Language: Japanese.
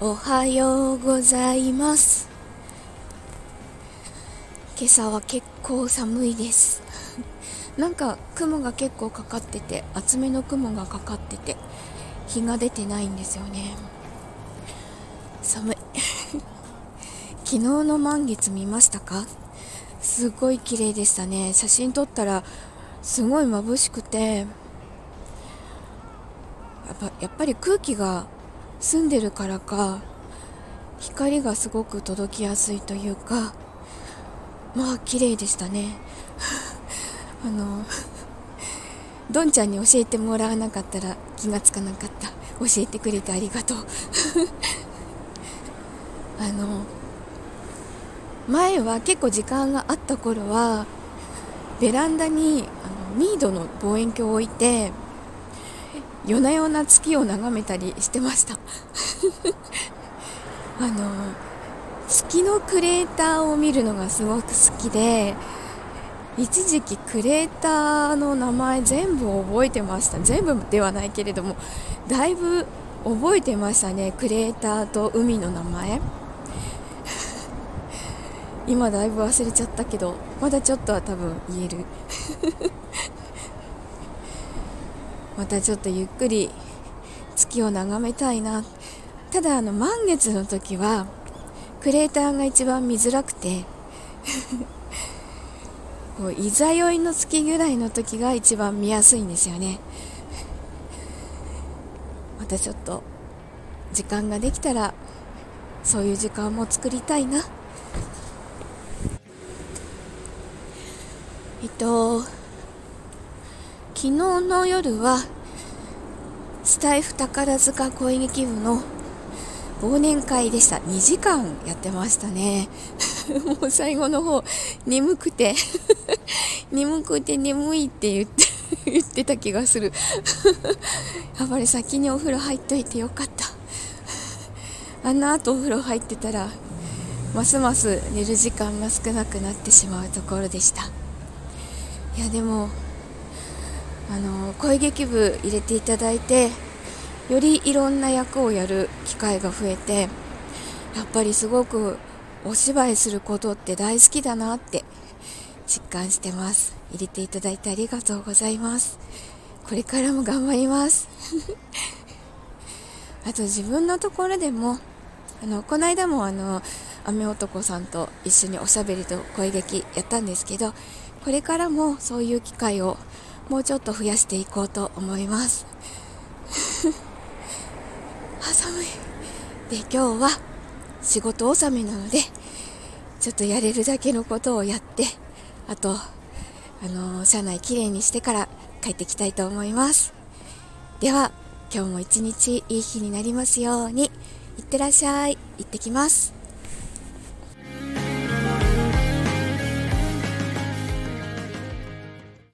おはようございます。今朝は結構寒いです。なんか雲が結構かかってて厚めの雲がかかってて日が出てないんですよね。寒い。昨日の満月見ましたか？すごい綺麗でしたね。写真撮ったらすごい眩しくてやっぱやっぱり空気が澄んでるからか光がすごく届きやすいというかまあ綺麗でしたね。あのどんちゃんに教えてもらわなかったら気がつかなかった。教えてくれてありがとう。あの前は結構時間があった頃はベランダにあのミードの望遠鏡を置いて夜な夜な月を眺めたりしてました。あの月のクレーターを見るのがすごく好きで一時期クレーターの名前全部覚えてました。全部ではないけれどもだいぶ覚えてましたねクレーターと海の名前。今だいぶ忘れちゃったけどまだちょっとは多分言える。またちょっとゆっくり月を眺めたいな。ただあの満月の時はクレーターが一番見づらくて こういざ酔いの月ぐらいの時が一番見やすいんですよね。またちょっと時間ができたらそういう時間も作りたいな。えっと昨日の夜はスタイフ宝塚恋劇部の忘年会でした。2時間やってましたね。もう最後の方眠くて。眠くて眠いって言って 言ってた気がする。やっぱり先にお風呂入っといてよかった。あの後お風呂入ってたらますます寝る時間が少なくなってしまうところでした。いやでもあの声劇部入れていただいてよりいろんな役をやる機会が増えてやっぱりすごくお芝居することって大好きだなって実感してます。入れていただいてありがとうございます。これからも頑張ります。あと自分のところでもあのこの間もあの雨男さんと一緒におしゃべりと声劇やったんですけどこれからもそういう機会をもうちょっと増やしていこうと思います。あ寒い。で今日は仕事納めなのでちょっとやれるだけのことをやってあとあの車内きれいにしてから帰ってきたいと思います。では今日も一日いい日になりますようにいってらっしゃい。行ってきます。